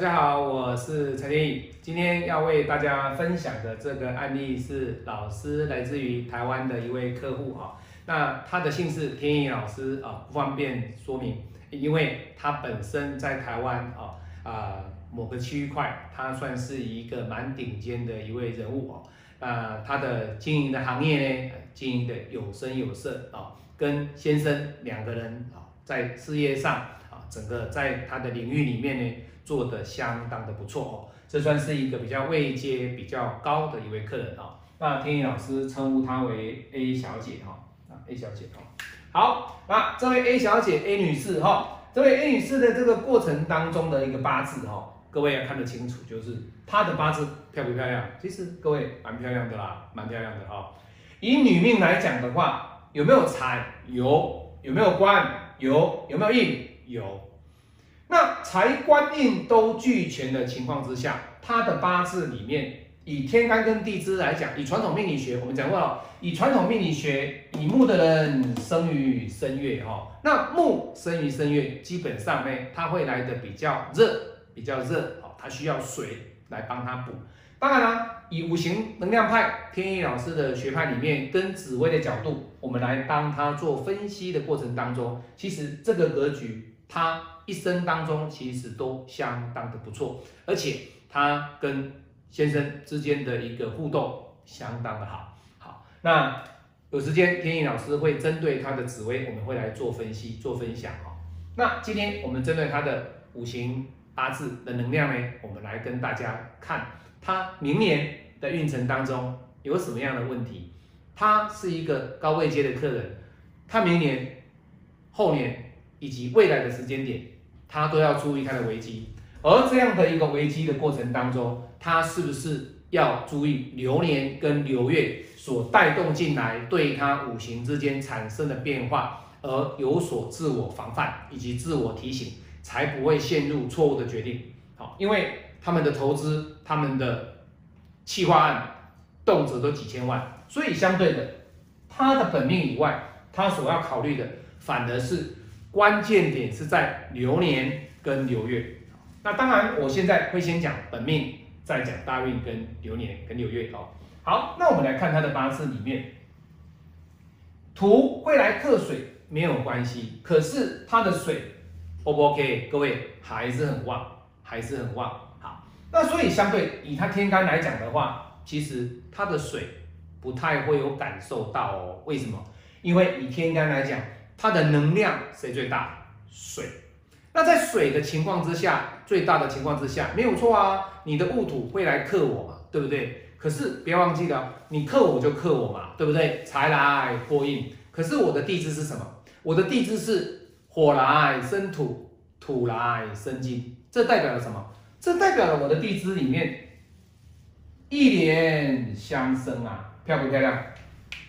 大家好，我是陈天宇。今天要为大家分享的这个案例是老师来自于台湾的一位客户啊。那他的姓氏天宇老师啊，不方便说明，因为他本身在台湾啊啊某个区块，他算是一个蛮顶尖的一位人物哦。啊，他的经营的行业呢，经营的有声有色啊，跟先生两个人啊，在事业上啊，整个在他的领域里面呢。做的相当的不错哦，这算是一个比较位阶比较高的一位客人哦。那天意老师称呼她为 A 小姐哈，啊 A 小姐哦。好，那这位 A 小姐 A 女士哈，这位 A 女士的这个过程当中的一个八字哈，各位要看得清楚，就是她的八字漂不漂亮？其实各位蛮漂亮的啦，蛮漂亮的哈。以女命来讲的话，有没有财？有。有没有官？有。有没有印？有。那财官印都俱全的情况之下，他的八字里面以天干跟地支来讲，以传统命理学，我们讲过了，以传统命理学，以木的人生于申月哈，那木生于申月，基本上呢，它会来的比较热，比较热，好，它需要水来帮它补。当然啦，以五行能量派天意老师的学派里面，跟紫微的角度，我们来帮他做分析的过程当中，其实这个格局，它。一生当中其实都相当的不错，而且他跟先生之间的一个互动相当的好。好，那有时间天意老师会针对他的紫薇，我们会来做分析、做分享哦。那今天我们针对他的五行八字的能量呢，我们来跟大家看他明年的运程当中有什么样的问题。他是一个高位阶的客人，他明年、后年以及未来的时间点。他都要注意他的危机，而这样的一个危机的过程当中，他是不是要注意流年跟流月所带动进来对他五行之间产生的变化，而有所自我防范以及自我提醒，才不会陷入错误的决定。好，因为他们的投资、他们的企划案，动辄都几千万，所以相对的，他的本命以外，他所要考虑的反而是。关键点是在流年跟流月，那当然我现在会先讲本命，再讲大运跟流年跟流月哦。好，那我们来看他的八字里面，土会来克水没有关系，可是他的水 O 不 OK？各位还是很旺，还是很旺。好，那所以相对以他天干来讲的话，其实他的水不太会有感受到哦。为什么？因为以天干来讲。它的能量谁最大？水。那在水的情况之下，最大的情况之下，没有错啊。你的戊土会来克我嘛，对不对？可是别忘记了，你克我就克我嘛，对不对？财来破印。可是我的地支是什么？我的地支是火来生土，土来生金。这代表了什么？这代表了我的地支里面一年相生啊，漂不漂亮？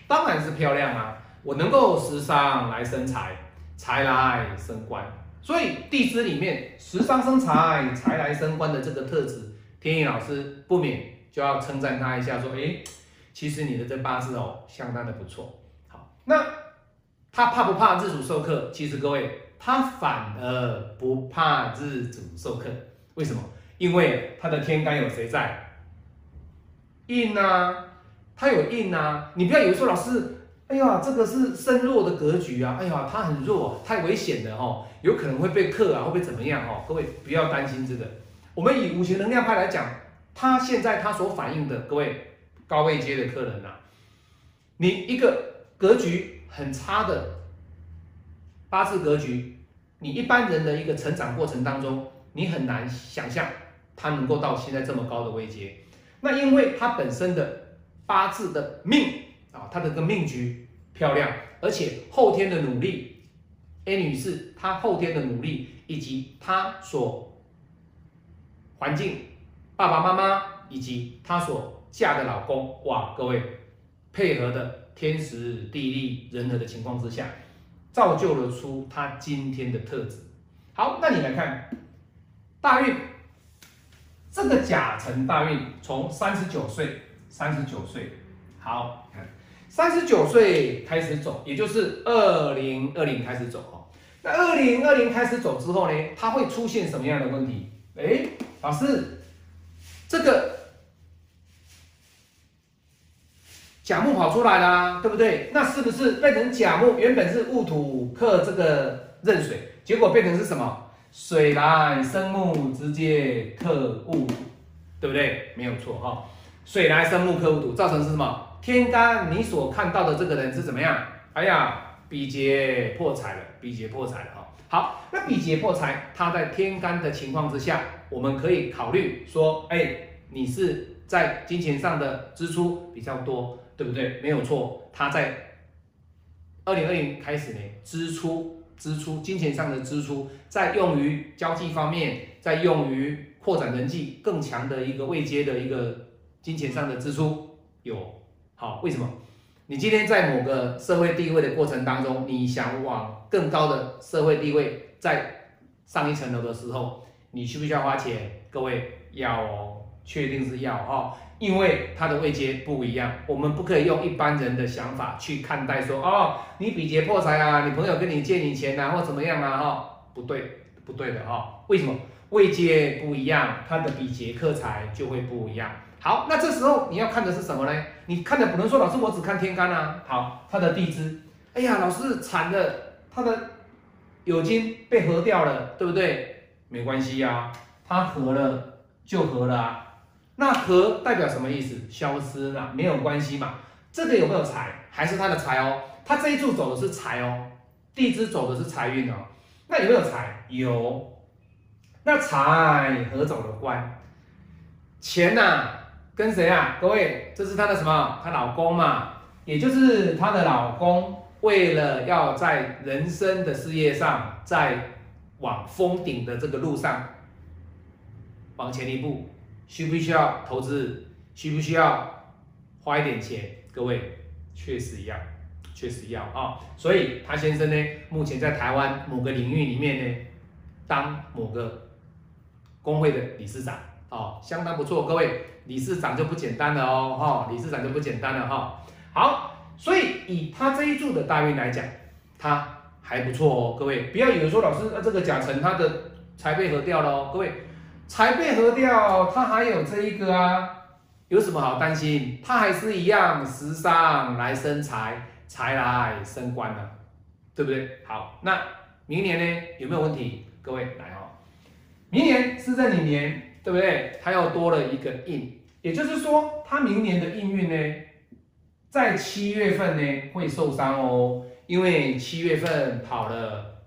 当然是漂亮啊。我能够食伤来生财，财来生官，所以地支里面食伤生财，财来生官的这个特质，天意老师不免就要称赞他一下，说，哎，其实你的这八字哦，相当的不错。好，那他怕不怕日主授课？其实各位，他反而不怕日主授课，为什么？因为他的天干有谁在？印啊，他有印啊，你不要以为说老师。哎呀，这个是身弱的格局啊！哎呀，他很弱，太危险了哦，有可能会被克啊，会被怎么样哦？各位不要担心这个。我们以五行能量派来讲，他现在他所反映的，各位高位阶的客人呐，你一个格局很差的八字格局，你一般人的一个成长过程当中，你很难想象他能够到现在这么高的位阶。那因为他本身的八字的命。啊，他的个命局漂亮，而且后天的努力，A 女士她后天的努力以及她所环境，爸爸妈妈以及她所嫁的老公，哇，各位配合的天时地利人和的情况之下，造就了出她今天的特质。好，那你来看大运，这个甲辰大运从三十九岁，三十九岁，好看。三十九岁开始走，也就是二零二零开始走哦。那二零二零开始走之后呢，它会出现什么样的问题？哎，老师，这个甲木跑出来啦，对不对？那是不是变成甲木？原本是戊土克这个壬水，结果变成是什么？水来生木，直接克戊，对不对？没有错哈。水来生木，克戊土，造成是什么？天干你所看到的这个人是怎么样？哎呀，比劫破财了，比劫破财了哈。好，那比劫破财，他在天干的情况之下，我们可以考虑说，哎，你是在金钱上的支出比较多，对不对？没有错，他在二零二零开始呢，支出支出金钱上的支出，在用于交际方面，在用于扩展人际更强的一个位阶的一个金钱上的支出有。好，为什么？你今天在某个社会地位的过程当中，你想往更高的社会地位再上一层楼的时候，你需不需要花钱？各位要哦，确定是要哈，因为它的位阶不一样，我们不可以用一般人的想法去看待说哦，你比劫破财啊，你朋友跟你借你钱啊，或怎么样啊哈，不对，不对的哈，为什么？位阶不一样，它的比劫克财就会不一样。好，那这时候你要看的是什么呢？你看的不能说老师我只看天干啊。好，它的地支，哎呀，老师惨了，它的酉金被合掉了，对不对？没关系呀，它合了就合了啊。那合代表什么意思？消失了，没有关系嘛。这个有没有财？还是它的财哦？它这一柱走的是财哦，地支走的是财运哦。那有没有财？有。那财合走了官，钱呐？跟谁啊？各位，这是她的什么？她老公嘛，也就是她的老公，为了要在人生的事业上，在往峰顶的这个路上往前一步，需不需要投资？需不需要花一点钱？各位，确实要，确实要啊！所以她先生呢，目前在台湾某个领域里面呢，当某个工会的理事长。哦，相当不错，各位理事长就不简单了哦，哈，理事长就不简单了哈。好，所以以他这一柱的大运来讲，他还不错哦，各位不要以为说老师，那这个甲辰他的财被合掉了哦，各位财被合掉，他还有这一个啊，有什么好担心？他还是一样时尚来生财，财来升官的，对不对？好，那明年呢有没有问题？各位来哦，明年是在你年。对不对？他又多了一个印，也就是说，他明年的印运呢，在七月份呢会受伤哦，因为七月份跑了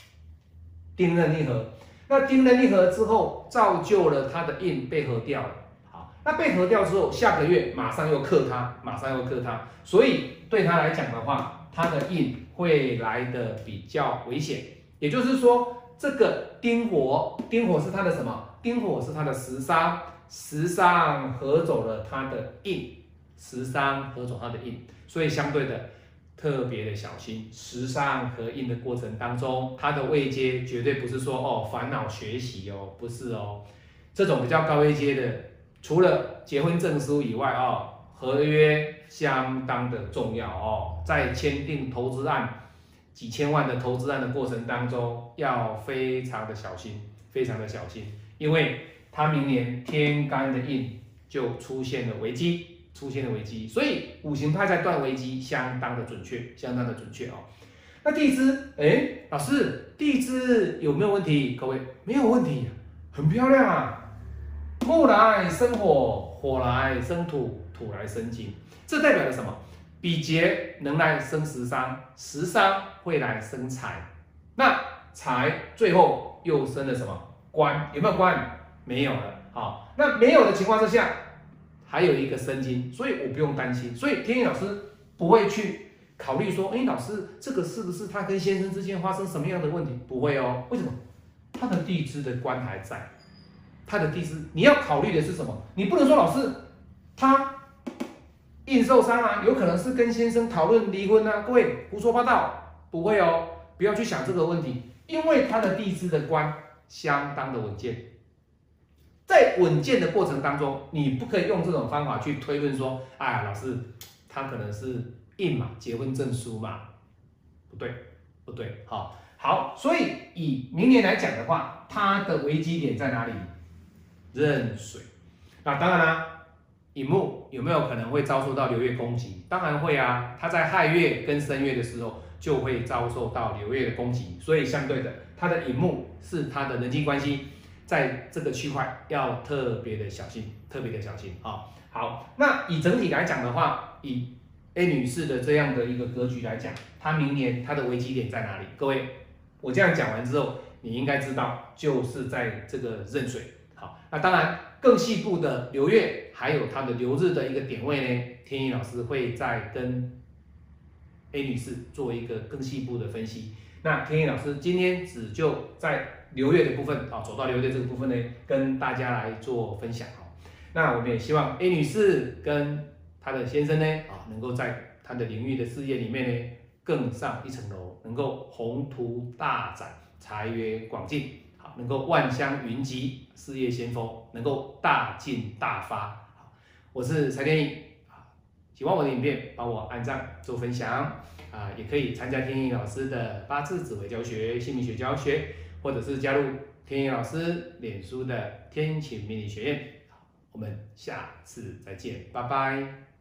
丁壬逆合，那丁壬逆合之后，造就了他的印被合掉了。好，那被合掉之后，下个月马上又克他，马上又克他，所以对他来讲的话，他的印会来的比较危险。也就是说，这个丁火，丁火是他的什么？丁火是他的食伤，食伤合走了他的印，食伤合走他的印，所以相对的特别的小心。食伤合印的过程当中，他的位阶绝对不是说哦烦恼学习哦，不是哦，这种比较高位阶的，除了结婚证书以外哦，合约相当的重要哦，在签订投资案几千万的投资案的过程当中，要非常的小心，非常的小心。因为他明年天干的印就出现了危机，出现了危机，所以五行派在断危机相当的准确，相当的准确哦。那地支，哎，老师，地支有没有问题？各位没有问题，很漂亮啊。木来生火，火来生土，土来生金，这代表了什么？比劫能来生食伤，食伤会来生财，那财最后又生了什么？官有没有官？没有了。好，那没有的情况之下，还有一个生金，所以我不用担心。所以天意老师不会去考虑说，哎，老师这个是不是他跟先生之间发生什么样的问题？不会哦。为什么？他的地支的官还在，他的地支你要考虑的是什么？你不能说老师他硬受伤啊，有可能是跟先生讨论离婚啊。各位胡说八道，不会哦，不要去想这个问题，因为他的地支的官。相当的稳健，在稳健的过程当中，你不可以用这种方法去推论说，哎，老师他可能是印嘛，结婚证书嘛，不对，不对，好，好，所以以明年来讲的话，它的危机点在哪里？认水。那当然啦，乙木有没有可能会遭受到流月攻击？当然会啊，他在亥月跟申月的时候就会遭受到流月的攻击，所以相对的，他的乙木是他的人际关系，在这个区块要特别的小心，特别的小心啊。好，那以整体来讲的话，以 A 女士的这样的一个格局来讲，她明年她的危机点在哪里？各位，我这样讲完之后，你应该知道，就是在这个壬水。好，那当然更细部的流月，还有它的流日的一个点位呢，天意老师会再跟 A 女士做一个更细部的分析。那天意老师今天只就在流月的部分啊，走到流月这个部分呢，跟大家来做分享哦。那我们也希望 A 女士跟她的先生呢，啊，能够在她的领域的事业里面呢，更上一层楼，能够宏图大展，财源广进，能够万香云集，事业先锋，能够大进大发。我是蔡天意，啊，喜欢我的影片，帮我按赞做分享，啊，也可以参加天意老师的八字紫微教学、姓名学教学，或者是加入天意老师脸书的天晴命理学院。我们下次再见，拜拜。